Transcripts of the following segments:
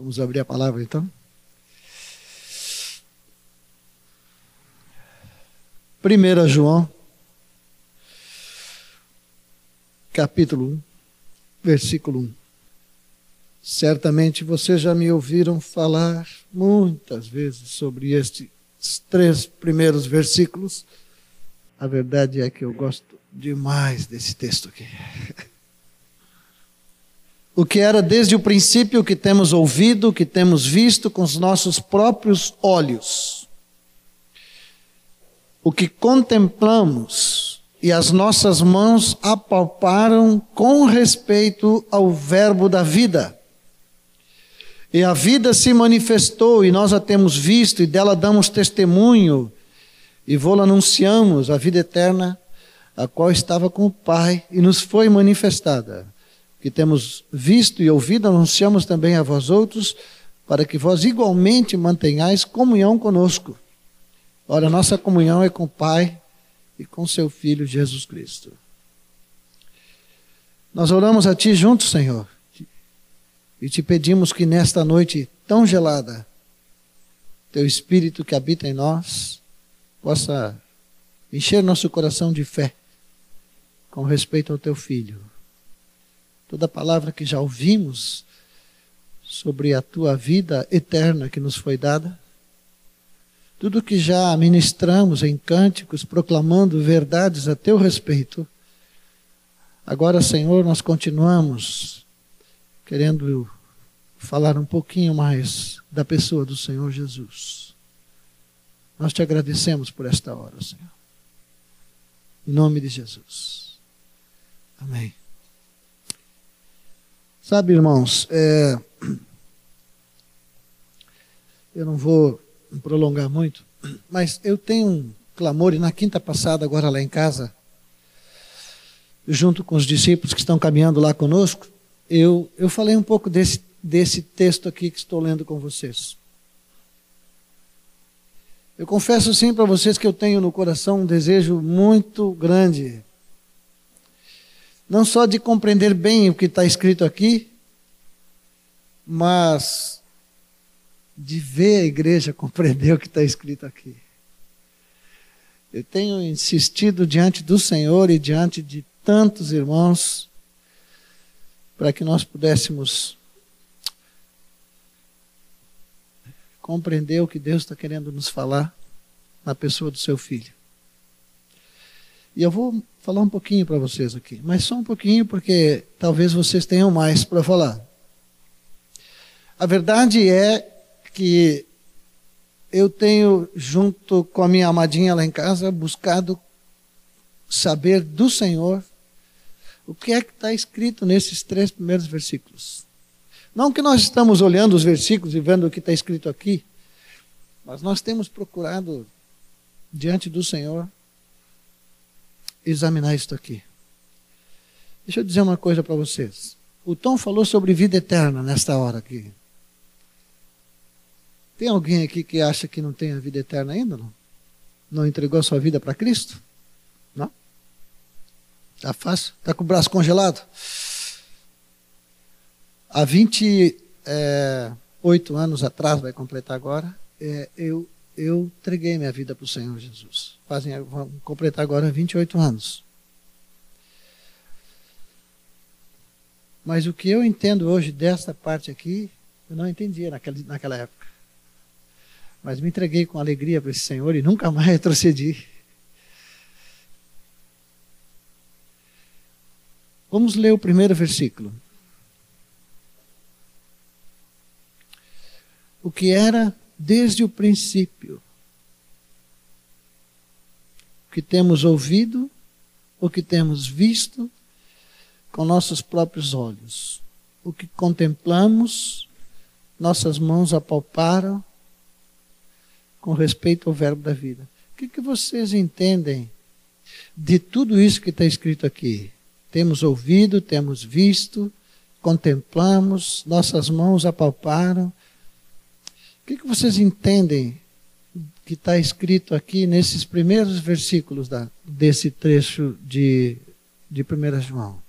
Vamos abrir a palavra então? Primeira João, capítulo 1, versículo 1. Certamente vocês já me ouviram falar muitas vezes sobre estes três primeiros versículos. A verdade é que eu gosto demais desse texto aqui. o que era desde o princípio, o que temos ouvido, o que temos visto com os nossos próprios olhos, o que contemplamos e as nossas mãos apalparam com respeito ao Verbo da vida. E a vida se manifestou e nós a temos visto e dela damos testemunho e vô-la anunciamos, a vida eterna, a qual estava com o Pai e nos foi manifestada que temos visto e ouvido, anunciamos também a vós outros, para que vós igualmente mantenhais comunhão conosco. Ora, nossa comunhão é com o Pai e com seu Filho Jesus Cristo. Nós oramos a Ti juntos, Senhor, e te pedimos que nesta noite tão gelada, Teu Espírito que habita em nós possa encher nosso coração de fé com respeito ao Teu Filho toda palavra que já ouvimos sobre a tua vida eterna que nos foi dada, tudo que já ministramos em cânticos, proclamando verdades a teu respeito. Agora, Senhor, nós continuamos querendo falar um pouquinho mais da pessoa do Senhor Jesus. Nós te agradecemos por esta hora, Senhor. Em nome de Jesus. Amém. Sabe, irmãos, é... eu não vou prolongar muito, mas eu tenho um clamor, e na quinta passada, agora lá em casa, junto com os discípulos que estão caminhando lá conosco, eu, eu falei um pouco desse, desse texto aqui que estou lendo com vocês. Eu confesso sim para vocês que eu tenho no coração um desejo muito grande não só de compreender bem o que está escrito aqui, mas de ver a igreja compreender o que está escrito aqui. Eu tenho insistido diante do Senhor e diante de tantos irmãos para que nós pudéssemos compreender o que Deus está querendo nos falar na pessoa do seu filho. E eu vou falar um pouquinho para vocês aqui, mas só um pouquinho porque talvez vocês tenham mais para falar. A verdade é que eu tenho, junto com a minha amadinha lá em casa, buscado saber do Senhor o que é que está escrito nesses três primeiros versículos. Não que nós estamos olhando os versículos e vendo o que está escrito aqui, mas nós temos procurado, diante do Senhor, examinar isso aqui. Deixa eu dizer uma coisa para vocês. O Tom falou sobre vida eterna nesta hora aqui. Tem alguém aqui que acha que não tem a vida eterna ainda? Não, não entregou a sua vida para Cristo? Não? Está fácil? Está com o braço congelado? Há 28 é, anos atrás, vai completar agora, é, eu eu entreguei minha vida para o Senhor Jesus. Fazem, vão completar agora 28 anos. Mas o que eu entendo hoje dessa parte aqui, eu não entendia naquela, naquela época. Mas me entreguei com alegria para esse Senhor e nunca mais retrocedi. Vamos ler o primeiro versículo. O que era desde o princípio. O que temos ouvido, o que temos visto com nossos próprios olhos, o que contemplamos, nossas mãos apalparam com respeito ao verbo da vida. O que, que vocês entendem de tudo isso que está escrito aqui? Temos ouvido, temos visto, contemplamos, nossas mãos apalparam que, que vocês entendem que está escrito aqui nesses primeiros versículos da, desse trecho de, de 1 João?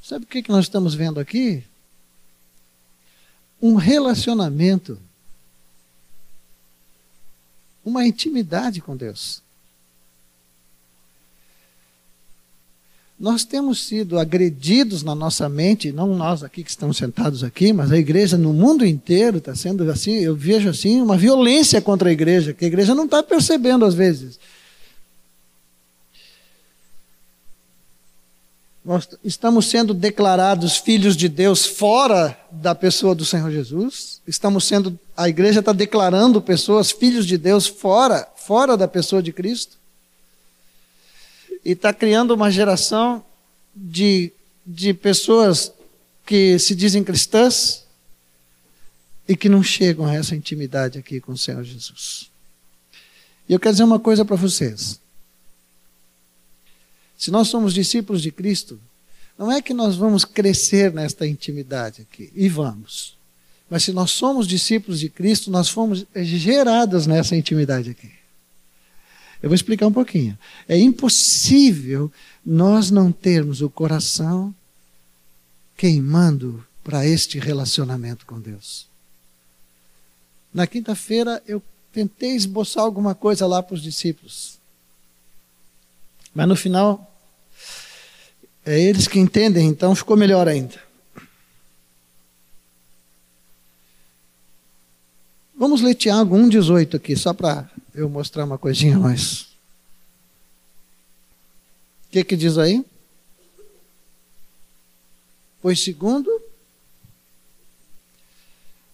Sabe o que que nós estamos vendo aqui? Um relacionamento, uma intimidade com Deus. Nós temos sido agredidos na nossa mente, não nós aqui que estamos sentados aqui, mas a igreja no mundo inteiro está sendo assim, eu vejo assim, uma violência contra a igreja, que a igreja não está percebendo às vezes. Nós estamos sendo declarados filhos de Deus fora da pessoa do Senhor Jesus. Estamos sendo, a igreja está declarando pessoas filhos de Deus fora, fora da pessoa de Cristo e está criando uma geração de, de pessoas que se dizem cristãs e que não chegam a essa intimidade aqui com o Senhor Jesus. E eu quero dizer uma coisa para vocês. Se nós somos discípulos de Cristo, não é que nós vamos crescer nesta intimidade aqui, e vamos. Mas se nós somos discípulos de Cristo, nós fomos gerados nessa intimidade aqui. Eu vou explicar um pouquinho. É impossível nós não termos o coração queimando para este relacionamento com Deus. Na quinta-feira eu tentei esboçar alguma coisa lá para os discípulos. Mas no final, é eles que entendem, então ficou melhor ainda. Vamos ler Tiago 1,18 aqui, só para eu mostrar uma coisinha mais. O que, que diz aí? Pois segundo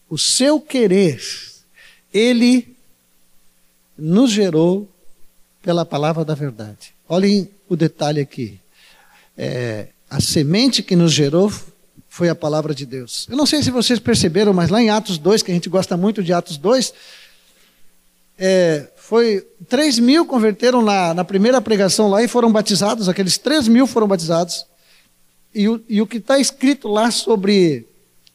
o seu querer, ele nos gerou pela palavra da verdade. Olhem o detalhe aqui. É, a semente que nos gerou foi a palavra de Deus. Eu não sei se vocês perceberam, mas lá em Atos 2, que a gente gosta muito de Atos 2, é, foi 3 mil converteram na, na primeira pregação lá e foram batizados, aqueles 3 mil foram batizados. E o, e o que está escrito lá sobre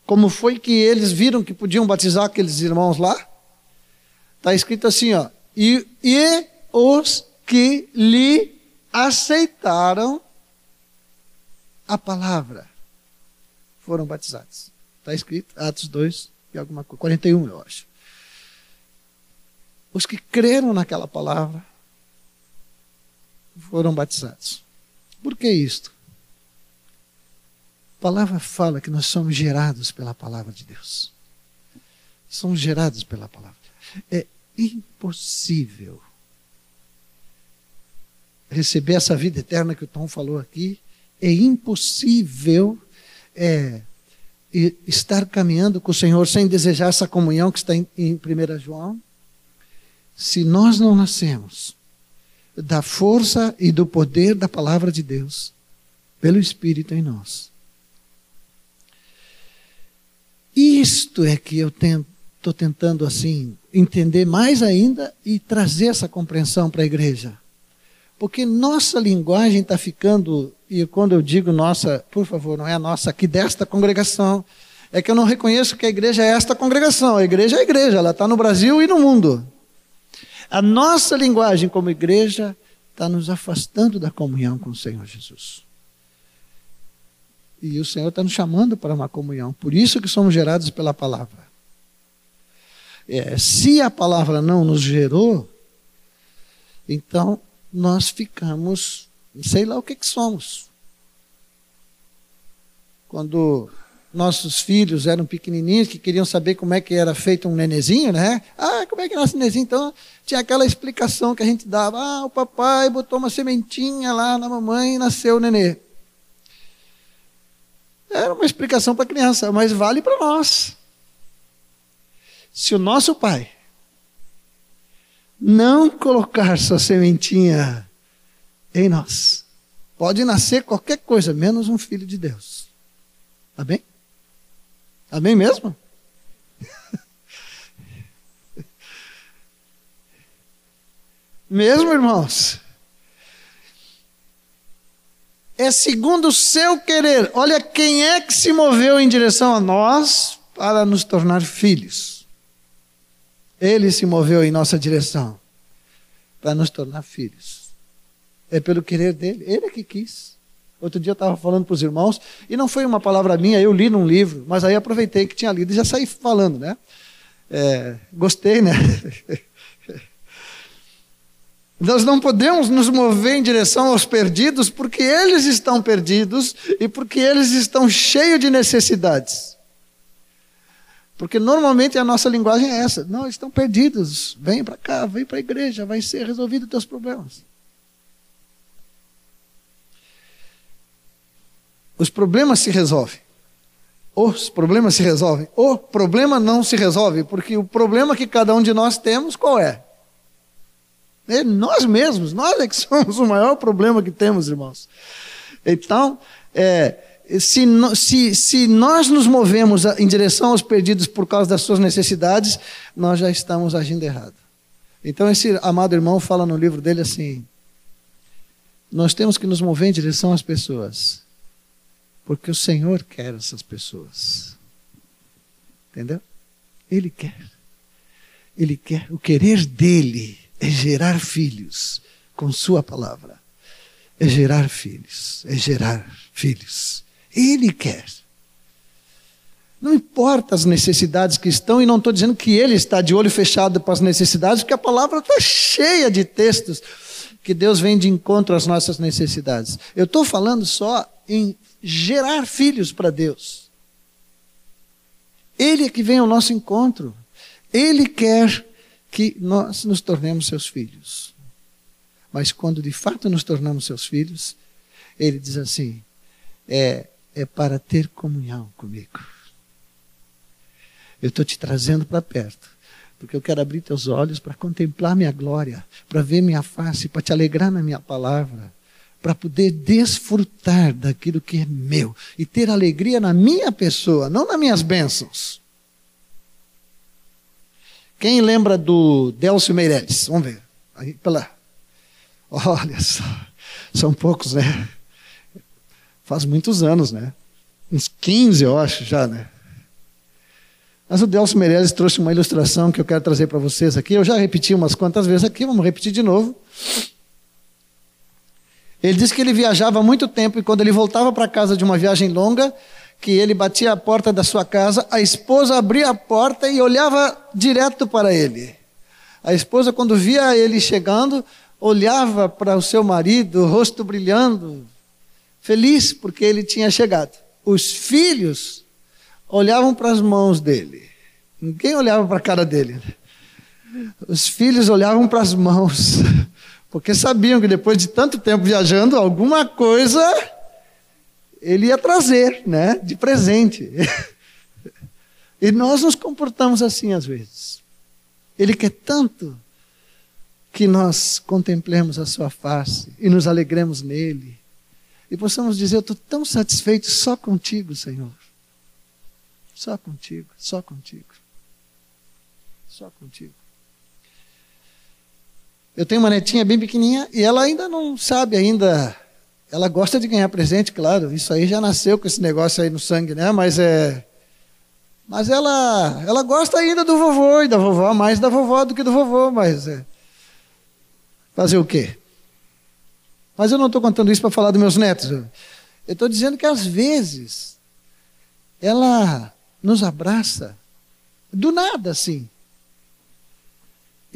como foi que eles viram que podiam batizar aqueles irmãos lá, está escrito assim, ó, e, e os que lhe aceitaram a palavra foram batizados. Está escrito, Atos 2 e alguma coisa, 41 eu acho os que creram naquela palavra foram batizados. Por que isto? A palavra fala que nós somos gerados pela palavra de Deus. Somos gerados pela palavra. É impossível receber essa vida eterna que o Tom falou aqui. É impossível é, estar caminhando com o Senhor sem desejar essa comunhão que está em, em 1 João se nós não nascemos da força e do poder da palavra de Deus, pelo Espírito em nós. Isto é que eu estou tentando assim entender mais ainda e trazer essa compreensão para a igreja. Porque nossa linguagem está ficando, e quando eu digo nossa, por favor, não é a nossa aqui desta congregação, é que eu não reconheço que a igreja é esta congregação. A igreja é a igreja, ela está no Brasil e no mundo. A nossa linguagem como igreja está nos afastando da comunhão com o Senhor Jesus. E o Senhor está nos chamando para uma comunhão. Por isso que somos gerados pela palavra. É, se a palavra não nos gerou, então nós ficamos, sei lá o que, que somos. Quando nossos filhos eram pequenininhos, que queriam saber como é que era feito um nenezinho, né? Ah, como é que nasce um nenezinho? Então, tinha aquela explicação que a gente dava. Ah, o papai botou uma sementinha lá na mamãe e nasceu o nenê. Era uma explicação para a criança, mas vale para nós. Se o nosso pai não colocar sua sementinha em nós, pode nascer qualquer coisa, menos um filho de Deus. Tá bem? Amém mesmo? mesmo, irmãos? É segundo o seu querer. Olha quem é que se moveu em direção a nós para nos tornar filhos. Ele se moveu em nossa direção para nos tornar filhos. É pelo querer dele. Ele é que quis. Outro dia eu estava falando para os irmãos, e não foi uma palavra minha, eu li num livro, mas aí aproveitei que tinha lido e já saí falando, né? É, gostei, né? Nós não podemos nos mover em direção aos perdidos porque eles estão perdidos e porque eles estão cheios de necessidades. Porque normalmente a nossa linguagem é essa: não, estão perdidos, vem para cá, vem para a igreja, vai ser resolvido os teus problemas. Os problemas se resolvem. Os problemas se resolvem. O problema não se resolve, porque o problema que cada um de nós temos, qual é? É nós mesmos, nós é que somos o maior problema que temos, irmãos. Então, é, se, se, se nós nos movemos em direção aos perdidos por causa das suas necessidades, nós já estamos agindo errado. Então, esse amado irmão fala no livro dele assim: nós temos que nos mover em direção às pessoas, porque o Senhor quer essas pessoas. Entendeu? Ele quer. Ele quer. O querer dele é gerar filhos com Sua palavra. É gerar filhos, é gerar filhos. Ele quer. Não importa as necessidades que estão, e não estou dizendo que ele está de olho fechado para as necessidades, porque a palavra está cheia de textos que Deus vem de encontro às nossas necessidades. Eu estou falando só em gerar filhos para Deus. Ele é que vem ao nosso encontro. Ele quer que nós nos tornemos seus filhos. Mas quando de fato nos tornamos seus filhos, ele diz assim: é, é para ter comunhão comigo. Eu estou te trazendo para perto, porque eu quero abrir teus olhos para contemplar minha glória, para ver minha face, para te alegrar na minha palavra, para poder desfrutar daquilo que é meu e ter alegria na minha pessoa, não nas minhas bênçãos. Quem lembra do Delcio Meireles? Vamos ver. Aí, pela... Olha só, são poucos, né? Faz muitos anos, né? Uns 15, eu acho, já, né? Mas o Delcio Meirelles trouxe uma ilustração que eu quero trazer para vocês aqui. Eu já repeti umas quantas vezes aqui, vamos repetir de novo. Ele disse que ele viajava muito tempo e quando ele voltava para casa de uma viagem longa, que ele batia a porta da sua casa, a esposa abria a porta e olhava direto para ele. A esposa, quando via ele chegando, olhava para o seu marido, rosto brilhando, feliz porque ele tinha chegado. Os filhos olhavam para as mãos dele. Ninguém olhava para a cara dele. Os filhos olhavam para as mãos, porque sabiam que depois de tanto tempo viajando, alguma coisa ele ia trazer, né, de presente. E nós nos comportamos assim às vezes. Ele quer tanto que nós contemplemos a sua face e nos alegremos nele. E possamos dizer: Eu estou tão satisfeito só contigo, Senhor. Só contigo, só contigo. Só contigo. Eu tenho uma netinha bem pequenininha e ela ainda não sabe ainda ela gosta de ganhar presente, claro. Isso aí já nasceu com esse negócio aí no sangue, né? Mas é. Mas ela, ela gosta ainda do vovô e da vovó, mais da vovó do que do vovô, mas é. Fazer o quê? Mas eu não estou contando isso para falar dos meus netos. Eu estou dizendo que às vezes ela nos abraça do nada assim.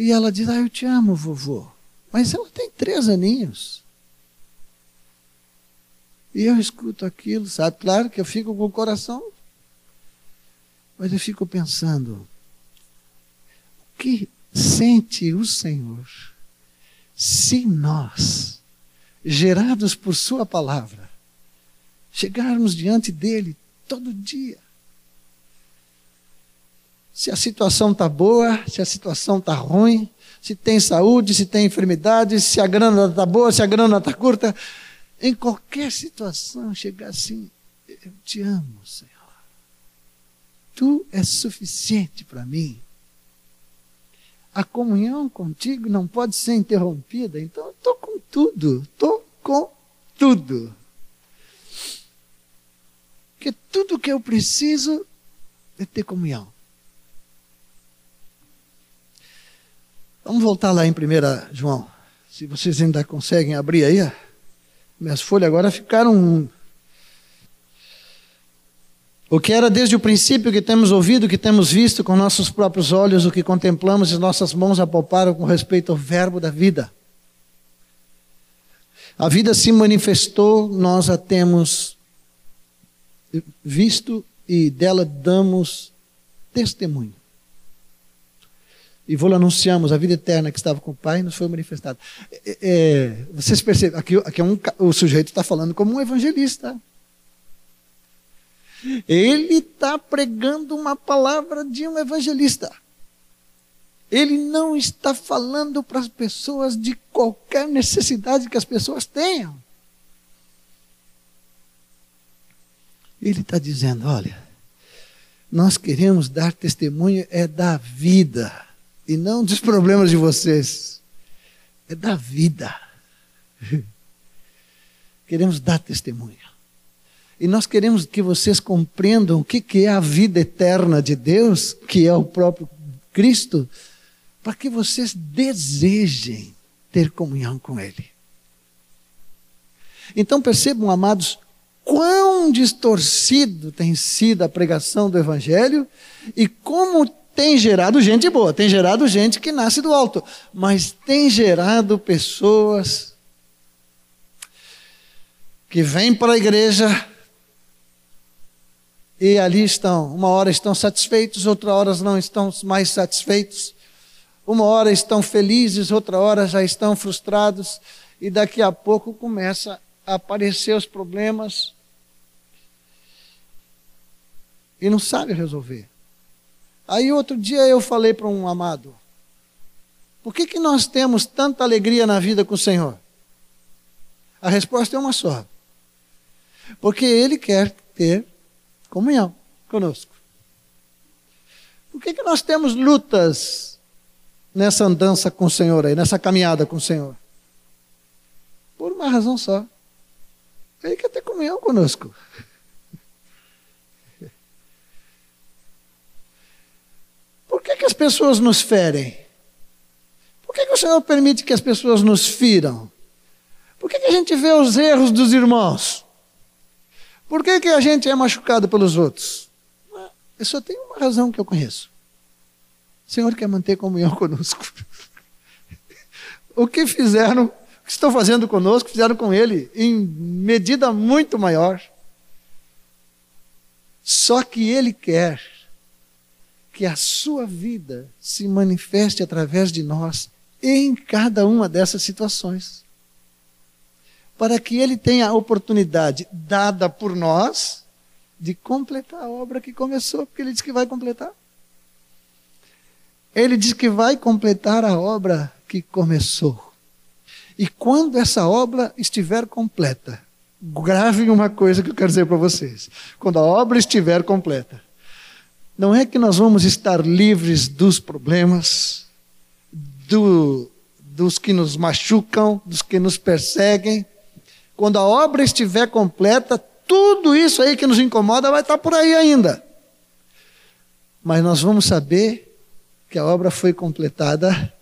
E ela diz: Ah, eu te amo, vovô. Mas ela tem três aninhos. E eu escuto aquilo, sabe? Claro que eu fico com o coração, mas eu fico pensando: o que sente o Senhor se nós, gerados por Sua palavra, chegarmos diante dEle todo dia? Se a situação está boa, se a situação está ruim, se tem saúde, se tem enfermidade, se a grana está boa, se a grana está curta, em qualquer situação, chegar assim: Eu te amo, Senhor. Tu és suficiente para mim. A comunhão contigo não pode ser interrompida, então eu estou com tudo, estou com tudo. Porque tudo que eu preciso é ter comunhão. Vamos voltar lá em 1 João. Se vocês ainda conseguem abrir aí. Minhas folhas agora ficaram. O que era desde o princípio que temos ouvido, que temos visto com nossos próprios olhos, o que contemplamos e nossas mãos apalparam com respeito ao Verbo da vida. A vida se manifestou, nós a temos visto e dela damos testemunho. E vou anunciamos a vida eterna que estava com o Pai nos foi manifestada. É, é, vocês percebem, aqui, aqui é um, o sujeito está falando como um evangelista. Ele está pregando uma palavra de um evangelista. Ele não está falando para as pessoas de qualquer necessidade que as pessoas tenham. Ele está dizendo: olha, nós queremos dar testemunho é da vida e não dos problemas de vocês. É da vida. Queremos dar testemunho. E nós queremos que vocês compreendam o que é a vida eterna de Deus, que é o próprio Cristo, para que vocês desejem ter comunhão com Ele. Então percebam, amados, quão distorcido tem sido a pregação do Evangelho e como tem gerado gente boa, tem gerado gente que nasce do alto, mas tem gerado pessoas que vêm para a igreja e ali estão, uma hora estão satisfeitos, outra hora não estão mais satisfeitos. Uma hora estão felizes, outra hora já estão frustrados, e daqui a pouco começa a aparecer os problemas e não sabe resolver. Aí outro dia eu falei para um amado: por que, que nós temos tanta alegria na vida com o Senhor? A resposta é uma só: porque Ele quer ter comunhão conosco. Por que, que nós temos lutas nessa andança com o Senhor aí, nessa caminhada com o Senhor? Por uma razão só. Ele quer ter comunhão conosco. Por que, que as pessoas nos ferem? Por que, que o Senhor permite que as pessoas nos firam? Por que, que a gente vê os erros dos irmãos? Por que, que a gente é machucado pelos outros? Eu só tenho uma razão que eu conheço. O Senhor quer manter comunhão conosco. o que fizeram, o que estão fazendo conosco, fizeram com Ele em medida muito maior. Só que Ele quer que a sua vida se manifeste através de nós em cada uma dessas situações. Para que Ele tenha a oportunidade dada por nós de completar a obra que começou, porque Ele disse que vai completar. Ele diz que vai completar a obra que começou. E quando essa obra estiver completa, gravem uma coisa que eu quero dizer para vocês. Quando a obra estiver completa, não é que nós vamos estar livres dos problemas, do, dos que nos machucam, dos que nos perseguem. Quando a obra estiver completa, tudo isso aí que nos incomoda vai estar por aí ainda. Mas nós vamos saber que a obra foi completada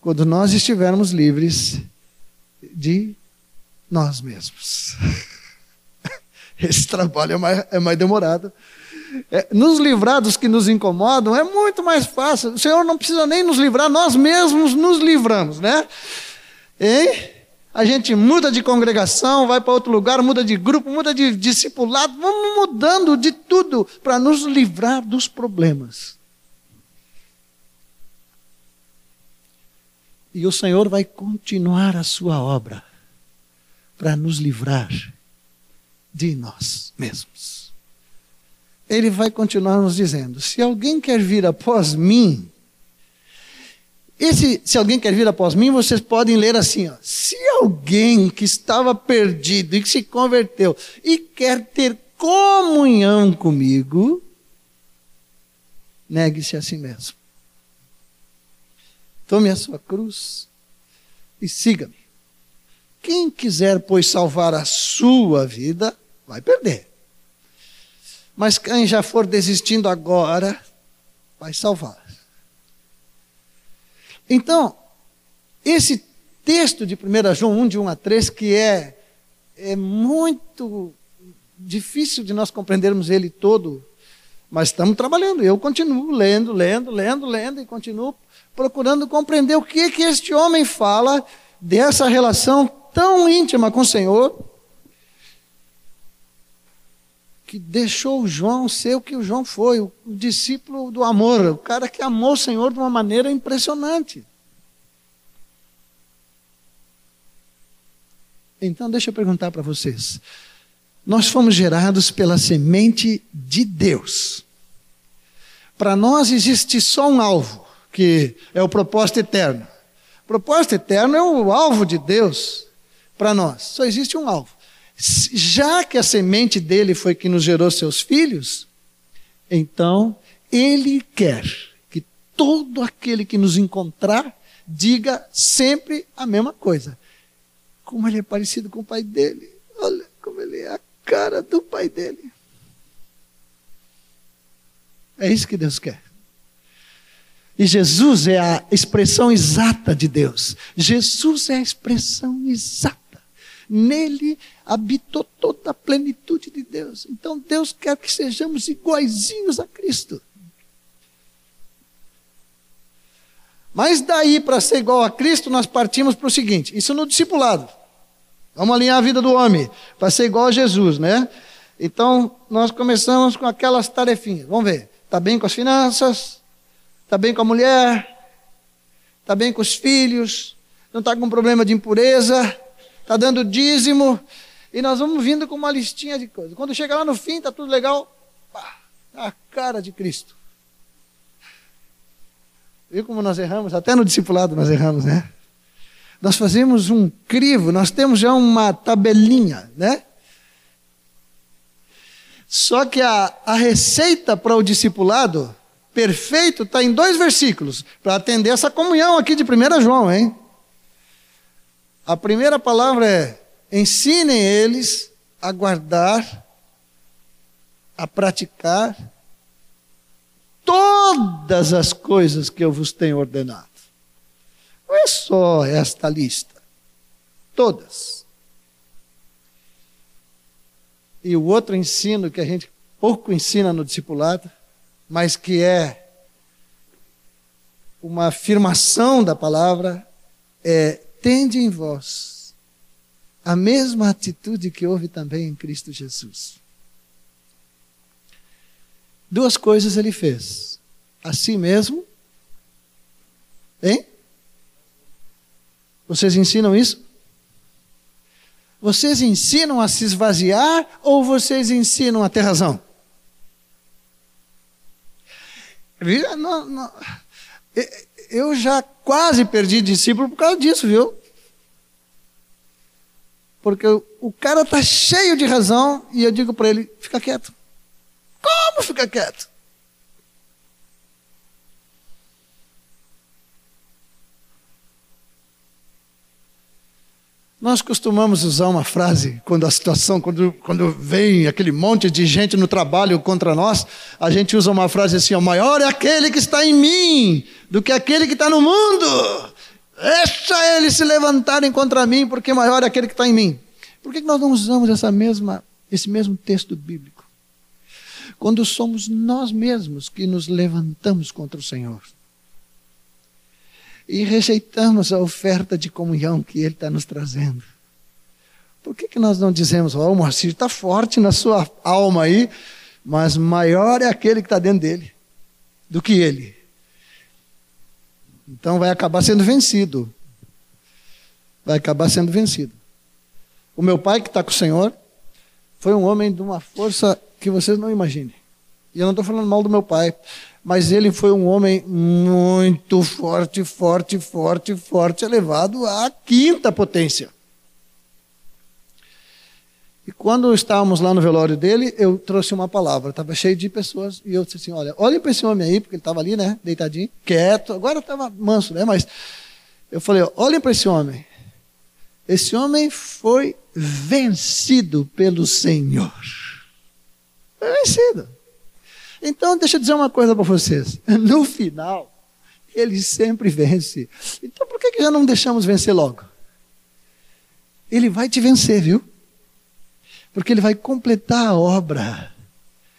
quando nós estivermos livres de nós mesmos. Esse trabalho é mais, é mais demorado. É, nos livrar dos que nos incomodam é muito mais fácil. O Senhor não precisa nem nos livrar, nós mesmos nos livramos, né? Hein? A gente muda de congregação, vai para outro lugar, muda de grupo, muda de discipulado, vamos mudando de tudo para nos livrar dos problemas. E o Senhor vai continuar a sua obra para nos livrar de nós mesmos. Ele vai continuar nos dizendo: se alguém quer vir após mim, esse, se alguém quer vir após mim, vocês podem ler assim: ó, se alguém que estava perdido e que se converteu e quer ter comunhão comigo, negue-se a si mesmo. Tome a sua cruz e siga-me. Quem quiser, pois, salvar a sua vida, vai perder. Mas quem já for desistindo agora, vai salvar. Então, esse texto de 1 João 1, de 1 a 3, que é é muito difícil de nós compreendermos ele todo, mas estamos trabalhando. Eu continuo lendo, lendo, lendo, lendo e continuo procurando compreender o que que este homem fala dessa relação tão íntima com o Senhor, que deixou João ser o que o João foi, o, o discípulo do amor, o cara que amou o Senhor de uma maneira impressionante. Então, deixa eu perguntar para vocês. Nós fomos gerados pela semente de Deus. Para nós existe só um alvo, que é o propósito eterno. O propósito eterno é o alvo de Deus para nós. Só existe um alvo. Já que a semente dele foi que nos gerou seus filhos, então ele quer que todo aquele que nos encontrar diga sempre a mesma coisa. Como ele é parecido com o pai dele. Olha como ele é a cara do pai dele. É isso que Deus quer. E Jesus é a expressão exata de Deus. Jesus é a expressão exata. Nele habitou toda a plenitude de Deus. Então Deus quer que sejamos iguaizinhos a Cristo. Mas daí para ser igual a Cristo, nós partimos para o seguinte: isso no discipulado. Vamos alinhar a vida do homem para ser igual a Jesus, né? Então, nós começamos com aquelas tarefinhas. Vamos ver. Está bem com as finanças? Está bem com a mulher? Está bem com os filhos? Não está com problema de impureza? Está dando dízimo? E nós vamos vindo com uma listinha de coisas. Quando chega lá no fim, está tudo legal. Pá, a cara de Cristo. Viu como nós erramos? Até no discipulado nós erramos, né? Nós fazemos um crivo, nós temos já uma tabelinha, né? Só que a, a receita para o discipulado perfeito está em dois versículos, para atender essa comunhão aqui de 1 João, hein? A primeira palavra é: ensinem eles a guardar, a praticar todas as coisas que eu vos tenho ordenado. Não é só esta lista, todas. E o outro ensino que a gente pouco ensina no discipulado, mas que é uma afirmação da palavra, é: tende em vós a mesma atitude que houve também em Cristo Jesus. Duas coisas ele fez: a si mesmo, hein? Vocês ensinam isso? Vocês ensinam a se esvaziar ou vocês ensinam a ter razão? Eu já quase perdi discípulo por causa disso, viu? Porque o cara está cheio de razão e eu digo para ele: fica quieto. Como fica quieto? Nós costumamos usar uma frase quando a situação, quando, quando vem aquele monte de gente no trabalho contra nós, a gente usa uma frase assim: o maior é aquele que está em mim do que aquele que está no mundo. Deixa eles se levantarem contra mim, porque maior é aquele que está em mim. Por que nós não usamos essa mesma, esse mesmo texto bíblico? Quando somos nós mesmos que nos levantamos contra o Senhor e rejeitamos a oferta de comunhão que Ele está nos trazendo. Por que, que nós não dizemos, ó, oh, o Moacir está forte na sua alma aí, mas maior é aquele que está dentro dele do que ele. Então vai acabar sendo vencido. Vai acabar sendo vencido. O meu pai, que está com o Senhor, foi um homem de uma força que vocês não imaginem. E eu não estou falando mal do meu pai mas ele foi um homem muito forte, forte, forte, forte, elevado à quinta potência. E quando estávamos lá no velório dele, eu trouxe uma palavra, estava cheio de pessoas, e eu disse assim: olha, olhem para esse homem aí, porque ele estava ali, né, deitadinho, quieto, agora estava manso, né, mas eu falei: olhem para esse homem. Esse homem foi vencido pelo Senhor. Foi vencido. Então, deixa eu dizer uma coisa para vocês. No final, ele sempre vence. Então, por que, que já não deixamos vencer logo? Ele vai te vencer, viu? Porque ele vai completar a obra.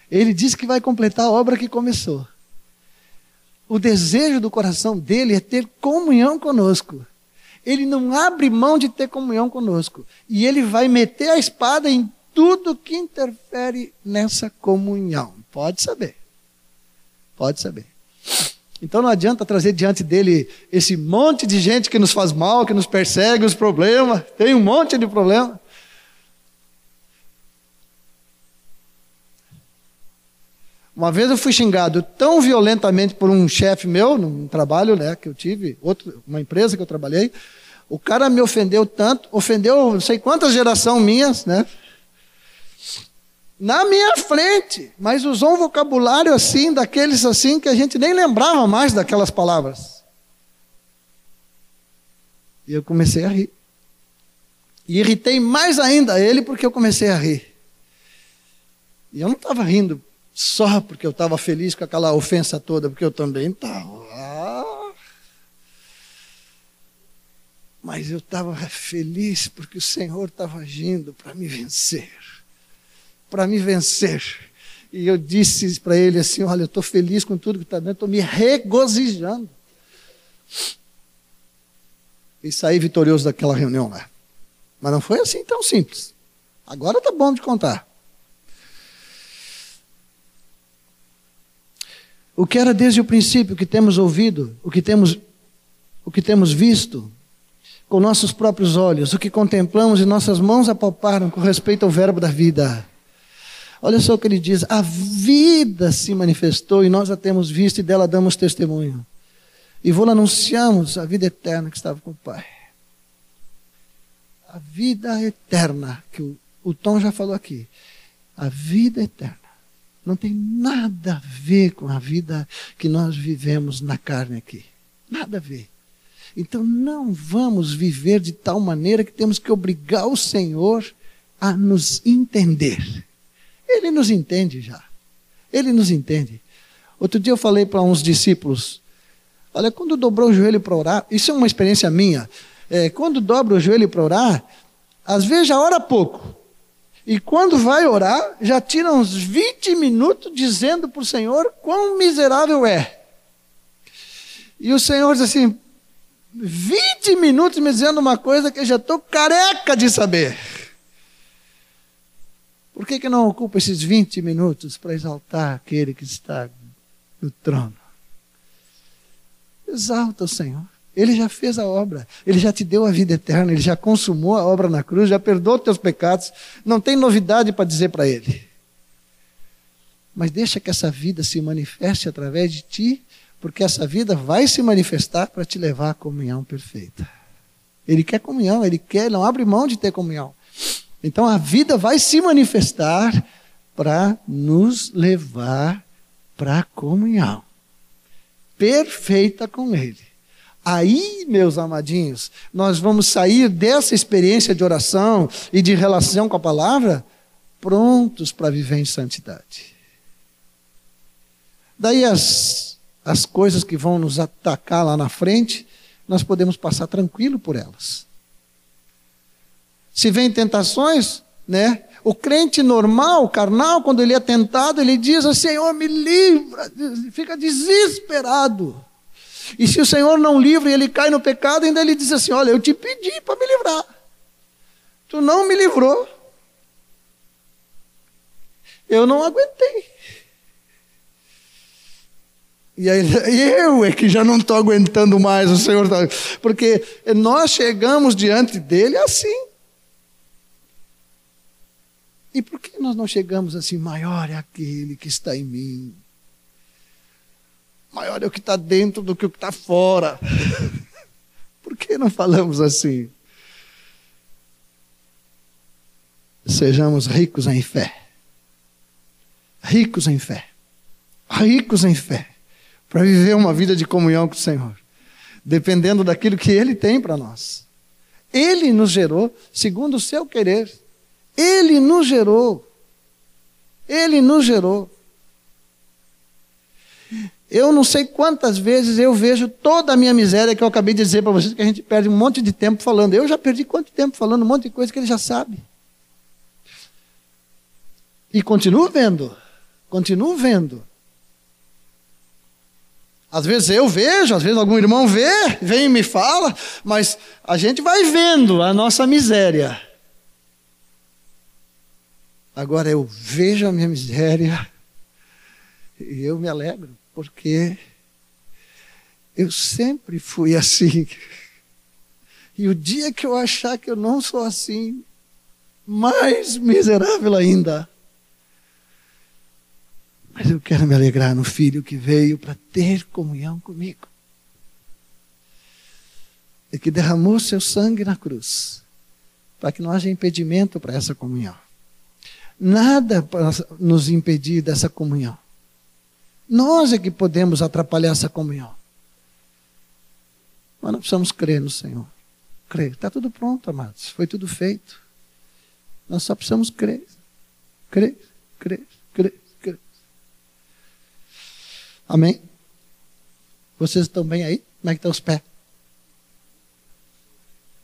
Ele diz que vai completar a obra que começou. O desejo do coração dele é ter comunhão conosco. Ele não abre mão de ter comunhão conosco. E ele vai meter a espada em tudo que interfere nessa comunhão. Pode saber. Pode saber. Então não adianta trazer diante dele esse monte de gente que nos faz mal, que nos persegue, os problemas. Tem um monte de problema. Uma vez eu fui xingado tão violentamente por um chefe meu, num trabalho né, que eu tive, outro, uma empresa que eu trabalhei. O cara me ofendeu tanto, ofendeu não sei quantas gerações minhas, né? Na minha frente, mas usou um vocabulário assim, daqueles assim, que a gente nem lembrava mais daquelas palavras. E eu comecei a rir. E irritei mais ainda ele porque eu comecei a rir. E eu não estava rindo só porque eu estava feliz com aquela ofensa toda, porque eu também estava. Mas eu estava feliz porque o Senhor estava agindo para me vencer. Para me vencer. E eu disse para ele assim: Olha, eu estou feliz com tudo que está dentro, estou me regozijando. E saí vitorioso daquela reunião lá. Mas não foi assim tão simples. Agora está bom de contar. O que era desde o princípio, o que temos ouvido, o que temos, o que temos visto com nossos próprios olhos, o que contemplamos e nossas mãos apalparam com respeito ao verbo da vida. Olha só o que ele diz: a vida se manifestou e nós a temos visto e dela damos testemunho. E vou anunciamos a vida eterna que estava com o Pai. A vida eterna, que o, o Tom já falou aqui. A vida eterna não tem nada a ver com a vida que nós vivemos na carne aqui. Nada a ver. Então não vamos viver de tal maneira que temos que obrigar o Senhor a nos entender. Ele nos entende já. Ele nos entende. Outro dia eu falei para uns discípulos: olha, quando dobrou o joelho para orar, isso é uma experiência minha. É, quando dobra o joelho para orar, às vezes já ora pouco. E quando vai orar, já tira uns 20 minutos dizendo para o Senhor quão miserável é. E o Senhor diz assim: 20 minutos me dizendo uma coisa que eu já estou careca de saber. Por que, que não ocupa esses 20 minutos para exaltar aquele que está no trono? Exalta o Senhor. Ele já fez a obra, ele já te deu a vida eterna, ele já consumou a obra na cruz, já perdoou teus pecados. Não tem novidade para dizer para ele. Mas deixa que essa vida se manifeste através de ti, porque essa vida vai se manifestar para te levar à comunhão perfeita. Ele quer comunhão, ele quer, não abre mão de ter comunhão. Então a vida vai se manifestar para nos levar para a comunhão perfeita com ele. Aí, meus amadinhos, nós vamos sair dessa experiência de oração e de relação com a palavra prontos para viver em santidade. Daí as, as coisas que vão nos atacar lá na frente, nós podemos passar tranquilo por elas. Se vem tentações, né? O crente normal, carnal, quando ele é tentado, ele diz: Senhor, me livra, fica desesperado. E se o Senhor não livra e ele cai no pecado, ainda ele diz assim: Olha, eu te pedi para me livrar. Tu não me livrou. Eu não aguentei. E aí, eu é que já não estou aguentando mais o Senhor. Tá... Porque nós chegamos diante dele assim. E por que nós não chegamos assim? Maior é aquele que está em mim maior é o que está dentro do que o que está fora. Por que não falamos assim? Sejamos ricos em fé. Ricos em fé. Ricos em fé. Para viver uma vida de comunhão com o Senhor. Dependendo daquilo que Ele tem para nós. Ele nos gerou segundo o seu querer. Ele nos gerou. Ele nos gerou. Eu não sei quantas vezes eu vejo toda a minha miséria que eu acabei de dizer para vocês, que a gente perde um monte de tempo falando. Eu já perdi quanto tempo falando um monte de coisa que ele já sabe. E continuo vendo, continuo vendo. Às vezes eu vejo, às vezes algum irmão vê, vem e me fala, mas a gente vai vendo a nossa miséria. Agora eu vejo a minha miséria e eu me alegro, porque eu sempre fui assim. E o dia que eu achar que eu não sou assim, mais miserável ainda. Mas eu quero me alegrar no filho que veio para ter comunhão comigo. E que derramou seu sangue na cruz, para que não haja impedimento para essa comunhão. Nada para nos impedir dessa comunhão. Nós é que podemos atrapalhar essa comunhão. Mas nós precisamos crer no Senhor. Crer. Está tudo pronto, amados. Foi tudo feito. Nós só precisamos crer. Crer, crer, crer, crer. Amém? Vocês estão bem aí? Como é que estão os pés?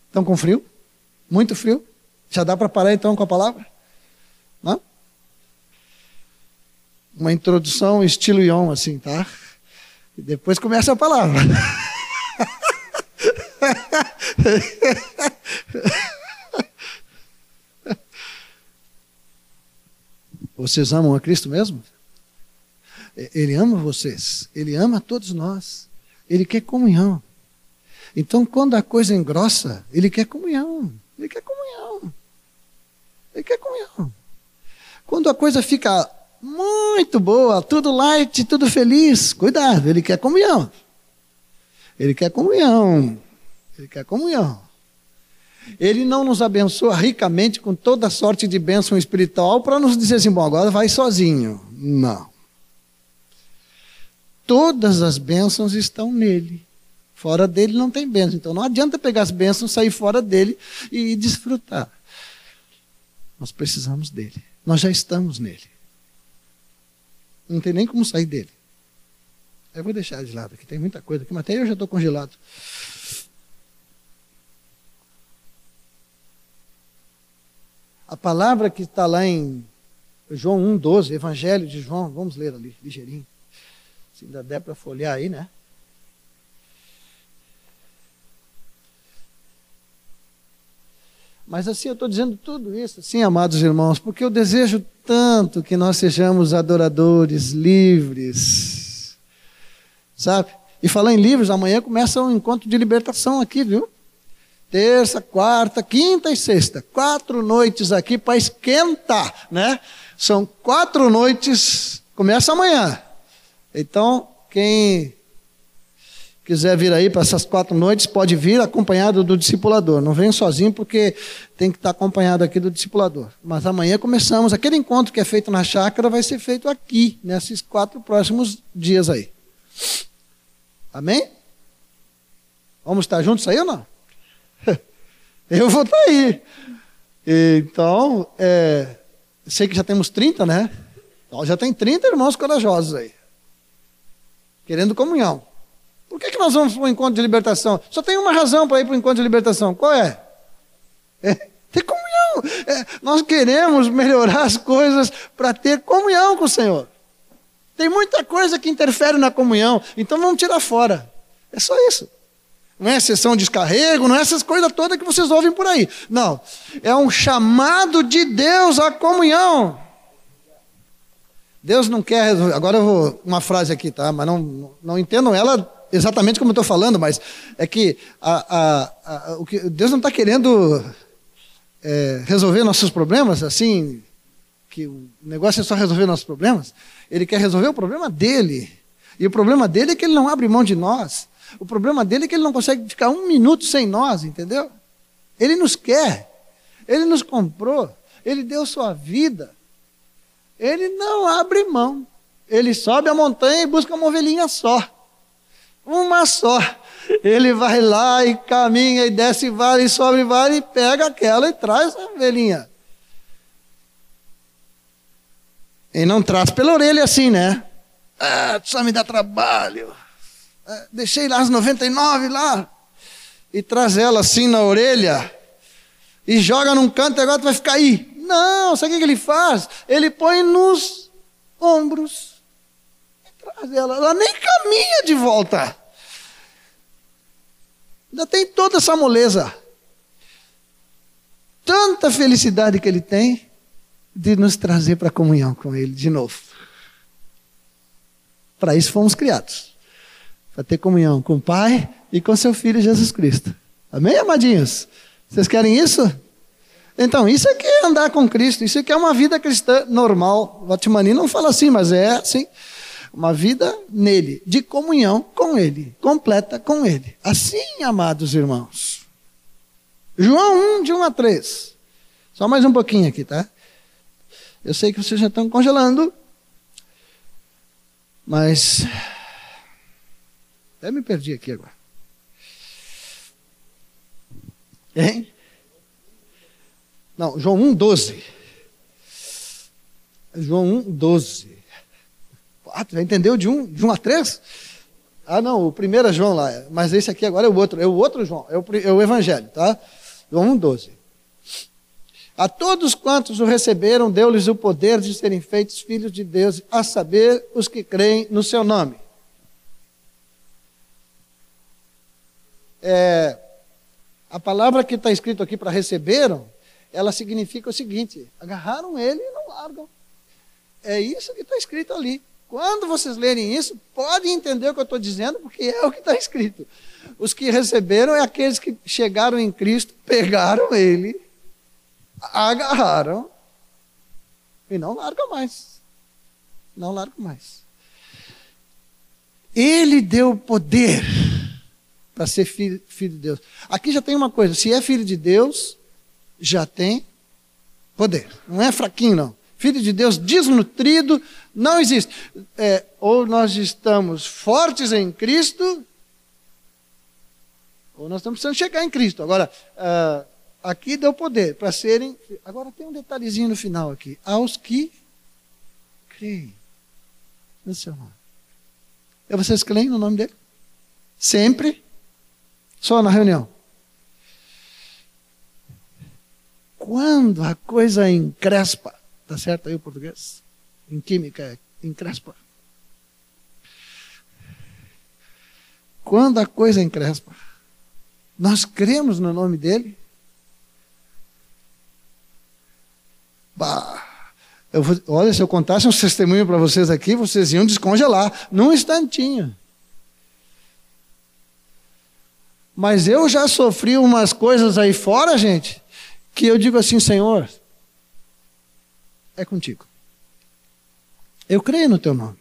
Estão com frio? Muito frio? Já dá para parar então com a palavra? Não? Uma introdução estilo Ion, assim, tá? E depois começa a palavra. Vocês amam a Cristo mesmo? Ele ama vocês, ele ama todos nós, ele quer comunhão. Então, quando a coisa engrossa, ele quer comunhão, ele quer comunhão, ele quer comunhão. Quando a coisa fica muito boa, tudo light, tudo feliz, cuidado, ele quer comunhão. Ele quer comunhão. Ele quer comunhão. Ele não nos abençoa ricamente com toda sorte de bênção espiritual para nos dizer assim, bom, agora vai sozinho. Não. Todas as bênçãos estão nele. Fora dele não tem bênção. Então não adianta pegar as bênçãos, sair fora dele e desfrutar. Nós precisamos dele. Nós já estamos nele. Não tem nem como sair dele. Eu vou deixar de lado aqui, tem muita coisa aqui, mas até eu já estou congelado. A palavra que está lá em João 1,12, Evangelho de João, vamos ler ali, ligeirinho. Se ainda der para folhear aí, né? Mas assim, eu estou dizendo tudo isso, sim, amados irmãos, porque eu desejo tanto que nós sejamos adoradores, livres, sabe? E falar em livros, amanhã começa um encontro de libertação aqui, viu? terça, quarta, quinta e sexta. Quatro noites aqui para esquentar, né? São quatro noites, começa amanhã. Então, quem quiser vir aí para essas quatro noites, pode vir acompanhado do discipulador. Não vem sozinho, porque tem que estar acompanhado aqui do discipulador. Mas amanhã começamos. Aquele encontro que é feito na chácara vai ser feito aqui, nesses quatro próximos dias aí. Amém? Vamos estar juntos aí ou não? Eu vou estar tá aí. Então, é, sei que já temos 30, né? Então, já tem 30 irmãos corajosos aí. Querendo comunhão. Por que, que nós vamos para o encontro de libertação? Só tem uma razão para ir para o encontro de libertação. Qual é? é ter comunhão. É, nós queremos melhorar as coisas para ter comunhão com o Senhor. Tem muita coisa que interfere na comunhão, então vamos tirar fora. É só isso. Não é sessão de descarrego, não é essas coisas todas que vocês ouvem por aí. Não. É um chamado de Deus à comunhão. Deus não quer resolver. Agora eu vou. Uma frase aqui, tá? Mas não, não entendam ela exatamente como eu estou falando, mas é que a, a, a, o que Deus não está querendo é, resolver nossos problemas assim, que o negócio é só resolver nossos problemas. Ele quer resolver o problema dele. E o problema dele é que ele não abre mão de nós. O problema dele é que ele não consegue ficar um minuto sem nós, entendeu? Ele nos quer, ele nos comprou, ele deu sua vida. Ele não abre mão. Ele sobe a montanha e busca uma ovelhinha só. Uma só. Ele vai lá e caminha e desce vale, e sobe vale e pega aquela e traz a ovelhinha. E não traz pela orelha assim, né? Ah, só me dá trabalho. É, deixei lá as 99 lá, e traz ela assim na orelha, e joga num canto e agora tu vai ficar aí. Não, sabe o que ele faz? Ele põe nos ombros. Traz ela. Ela nem caminha de volta. Ainda tem toda essa moleza. Tanta felicidade que ele tem de nos trazer para a comunhão com ele de novo. Para isso fomos criados. Para ter comunhão com o Pai e com seu Filho Jesus Cristo. Amém, amadinhos? Vocês querem isso? Então, isso aqui é andar com Cristo, isso aqui é uma vida cristã normal. Vatimani não fala assim, mas é assim. Uma vida nele, de comunhão com ele, completa com ele. Assim, amados irmãos. João 1, de 1 a 3. Só mais um pouquinho aqui, tá? Eu sei que vocês já estão congelando, mas. Até me perdi aqui agora. Hein? Não, João 1, 12. João 1, 12. Já entendeu de 1, de 1 a 3? Ah, não, o primeiro é João lá, mas esse aqui agora é o outro, é o outro João, é o, é o Evangelho, tá? João 1, 12. A todos quantos o receberam, deu-lhes o poder de serem feitos filhos de Deus, a saber, os que creem no seu nome. É, a palavra que está escrito aqui para receberam, ela significa o seguinte: agarraram ele e não largam. É isso que está escrito ali. Quando vocês lerem isso, podem entender o que eu estou dizendo, porque é o que está escrito. Os que receberam é aqueles que chegaram em Cristo, pegaram ele, agarraram e não largam mais. Não largam mais. Ele deu poder para ser filho, filho de Deus. Aqui já tem uma coisa: se é filho de Deus, já tem poder. Não é fraquinho, não. Filho de Deus desnutrido não existe. É, ou nós estamos fortes em Cristo, ou nós estamos precisando chegar em Cristo. Agora, uh, aqui deu poder para serem. Agora tem um detalhezinho no final aqui. Aos que creem no seu nome. E vocês creem no nome dele? Sempre? Só na reunião? Quando a coisa encrespa, tá certo aí o português? Em química é encrespa. Quando a coisa encrespa, nós cremos no nome dele? Bah, eu olha, se eu contasse um testemunho para vocês aqui, vocês iam descongelar num instantinho. Mas eu já sofri umas coisas aí fora, gente, que eu digo assim, Senhor, é contigo. Eu creio no teu nome.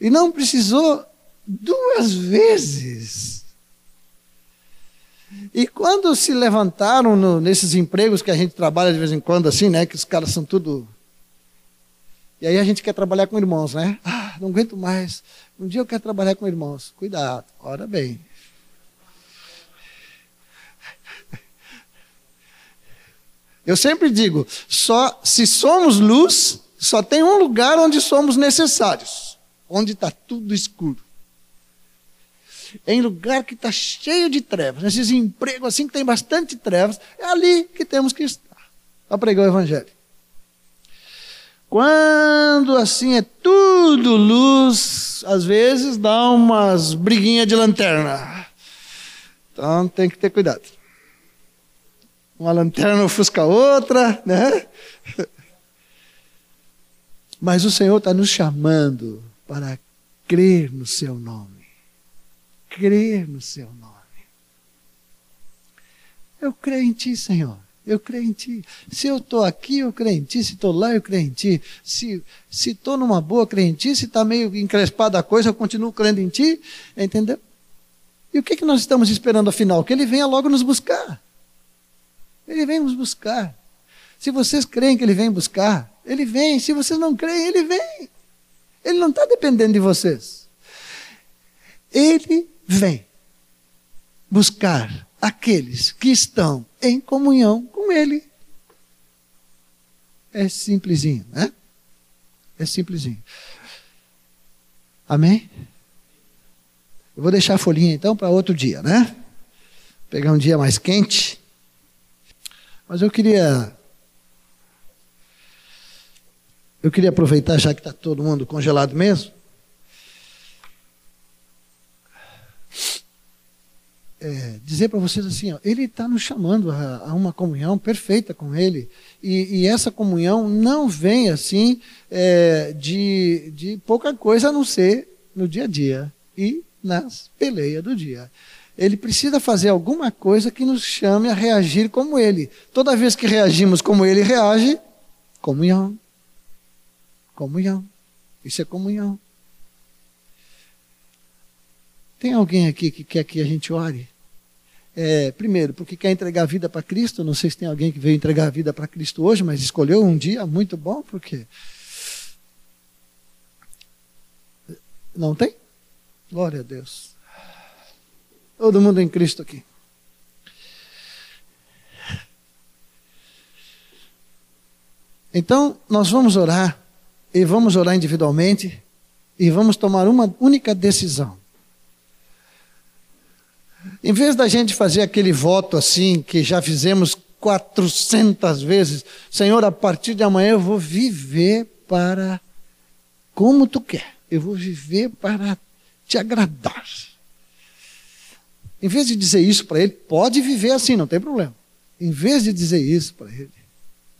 E não precisou duas vezes. E quando se levantaram no, nesses empregos que a gente trabalha de vez em quando, assim, né? Que os caras são tudo. E aí a gente quer trabalhar com irmãos, né? Ah, não aguento mais. Um dia eu quero trabalhar com irmãos. Cuidado, ora bem. Eu sempre digo, só se somos luz, só tem um lugar onde somos necessários, onde está tudo escuro. Em lugar que está cheio de trevas, nesses empregos assim que tem bastante trevas, é ali que temos que estar para pregar o Evangelho. Quando assim é tudo luz, às vezes dá umas briguinhas de lanterna. Então tem que ter cuidado. Uma lanterna ofusca a outra, né? Mas o Senhor está nos chamando para crer no Seu nome. Crer no Seu nome. Eu creio em Ti, Senhor. Eu creio em Ti. Se eu estou aqui, eu creio em Ti. Se estou lá, eu creio em Ti. Se estou numa boa, eu creio em Ti. Se está meio encrespada a coisa, eu continuo crendo em Ti. Entendeu? E o que, que nós estamos esperando afinal? Que Ele venha logo nos buscar. Ele vem nos buscar. Se vocês creem que ele vem buscar, ele vem. Se vocês não creem, ele vem. Ele não está dependendo de vocês. Ele vem buscar aqueles que estão em comunhão com ele. É simplesinho, né? É simplesinho. Amém? Eu vou deixar a folhinha então para outro dia, né? Pegar um dia mais quente. Mas eu queria. Eu queria aproveitar, já que está todo mundo congelado mesmo. É, dizer para vocês assim, ó, ele está nos chamando a, a, uma comunhão perfeita com ele. E, e essa comunhão não vem assim é, de, de pouca coisa a não ser no dia a dia e nas peleias do dia. Ele precisa fazer alguma coisa que nos chame a reagir como ele. Toda vez que reagimos como ele reage, comunhão. Comunhão. Isso é comunhão. Tem alguém aqui que quer que a gente ore? É, primeiro, porque quer entregar a vida para Cristo. Não sei se tem alguém que veio entregar a vida para Cristo hoje, mas escolheu um dia muito bom, porque. Não tem? Glória a Deus. Todo mundo em Cristo aqui. Então, nós vamos orar e vamos orar individualmente e vamos tomar uma única decisão. Em vez da gente fazer aquele voto assim, que já fizemos 400 vezes, Senhor, a partir de amanhã eu vou viver para como tu quer, eu vou viver para te agradar. Em vez de dizer isso para ele, pode viver assim, não tem problema. Em vez de dizer isso para ele,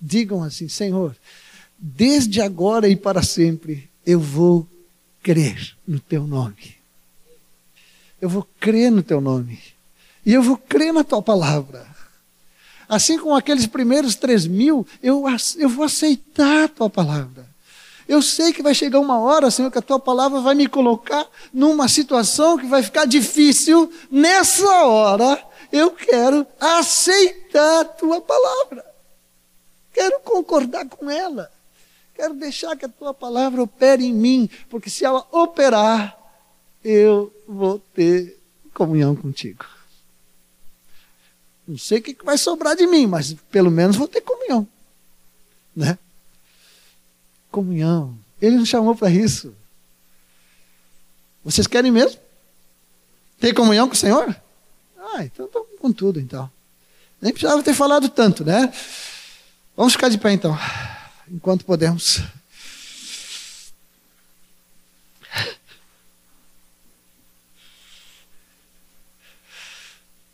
digam assim: Senhor, desde agora e para sempre, eu vou crer no teu nome. Eu vou crer no teu nome. E eu vou crer na tua palavra. Assim como aqueles primeiros três mil, eu, eu vou aceitar a tua palavra. Eu sei que vai chegar uma hora, Senhor, que a tua palavra vai me colocar numa situação que vai ficar difícil. Nessa hora, eu quero aceitar a tua palavra. Quero concordar com ela. Quero deixar que a tua palavra opere em mim, porque se ela operar, eu vou ter comunhão contigo. Não sei o que vai sobrar de mim, mas pelo menos vou ter comunhão. Né? Comunhão. Ele nos chamou para isso. Vocês querem mesmo? Ter comunhão com o Senhor? Ah, então estou com tudo então. Nem precisava ter falado tanto, né? Vamos ficar de pé então enquanto podemos.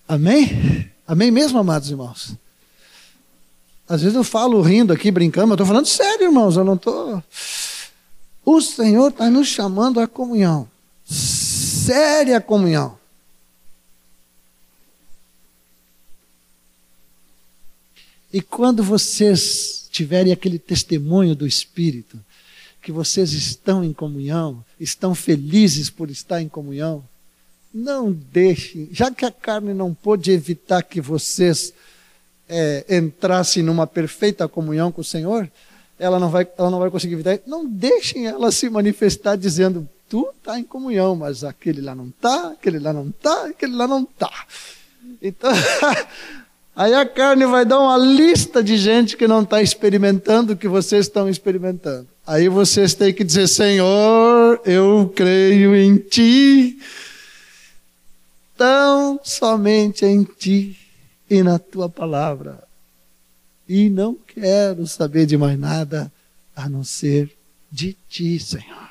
Amém? Amém mesmo, amados irmãos? Às vezes eu falo rindo aqui, brincando, mas estou falando sério, irmãos, eu não estou. O Senhor está nos chamando à comunhão. Séria comunhão. E quando vocês tiverem aquele testemunho do Espírito, que vocês estão em comunhão, estão felizes por estar em comunhão, não deixem, já que a carne não pôde evitar que vocês é, entrassem numa perfeita comunhão com o Senhor, ela não vai, ela não vai conseguir evitar. Não deixem ela se manifestar dizendo: tu está em comunhão, mas aquele lá não está, aquele lá não está, aquele lá não está. Então, Aí a carne vai dar uma lista de gente que não está experimentando o que vocês estão experimentando. Aí vocês têm que dizer: Senhor, eu creio em Ti, tão somente em Ti e na Tua palavra. E não quero saber de mais nada a não ser de Ti, Senhor.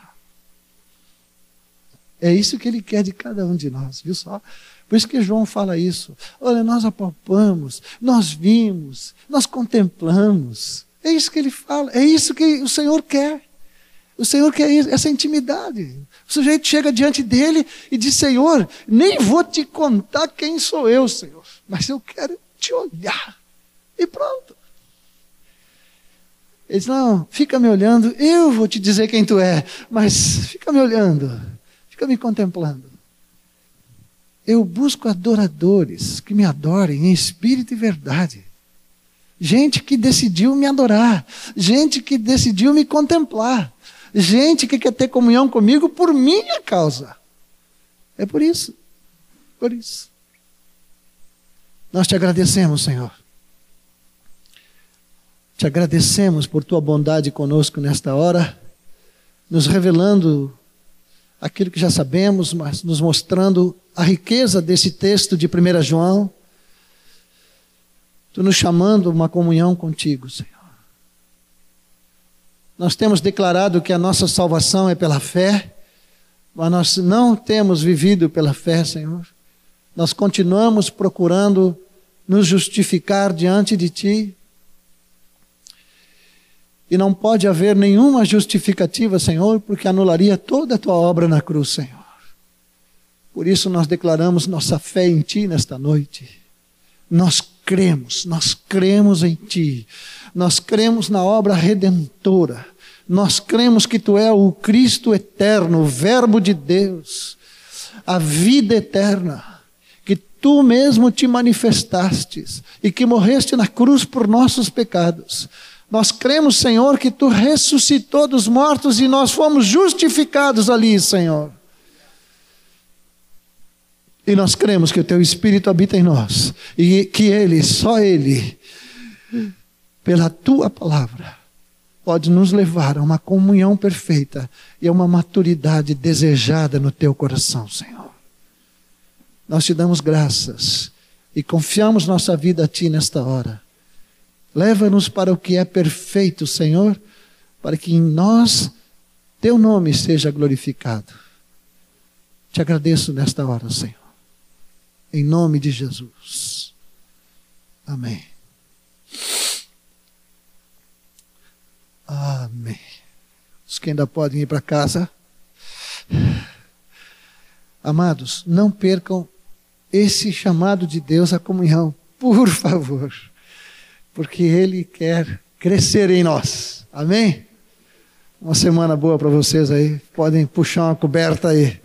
É isso que Ele quer de cada um de nós, viu só? Por isso que João fala isso. Olha, nós apalpamos, nós vimos, nós contemplamos. É isso que ele fala, é isso que o Senhor quer. O Senhor quer essa intimidade. O sujeito chega diante dele e diz: Senhor, nem vou te contar quem sou eu, Senhor, mas eu quero te olhar. E pronto. Ele diz: Não, fica me olhando, eu vou te dizer quem tu é, mas fica me olhando, fica me contemplando. Eu busco adoradores que me adorem em espírito e verdade. Gente que decidiu me adorar. Gente que decidiu me contemplar. Gente que quer ter comunhão comigo por minha causa. É por isso. Por isso. Nós te agradecemos, Senhor. Te agradecemos por tua bondade conosco nesta hora, nos revelando aquilo que já sabemos, mas nos mostrando a riqueza desse texto de 1 João. Tu nos chamando uma comunhão contigo, Senhor. Nós temos declarado que a nossa salvação é pela fé, mas nós não temos vivido pela fé, Senhor. Nós continuamos procurando nos justificar diante de Ti. E não pode haver nenhuma justificativa, Senhor, porque anularia toda a Tua obra na cruz, Senhor. Por isso nós declaramos nossa fé em Ti nesta noite. Nós cremos, nós cremos em Ti. Nós cremos na obra redentora. Nós cremos que Tu é o Cristo eterno, o Verbo de Deus, a vida eterna, Tu mesmo te manifestastes e que morreste na cruz por nossos pecados. Nós cremos, Senhor, que Tu ressuscitou dos mortos e nós fomos justificados ali, Senhor. E nós cremos que o Teu Espírito habita em nós e que Ele, só Ele, pela Tua palavra, pode nos levar a uma comunhão perfeita e a uma maturidade desejada no Teu coração, Senhor. Nós te damos graças e confiamos nossa vida a Ti nesta hora. Leva-nos para o que é perfeito, Senhor, para que em nós Teu nome seja glorificado. Te agradeço nesta hora, Senhor. Em nome de Jesus. Amém. Amém. Os que ainda podem ir para casa. Amados, não percam esse chamado de Deus à comunhão, por favor, porque Ele quer crescer em nós. Amém? Uma semana boa para vocês aí. Podem puxar uma coberta aí.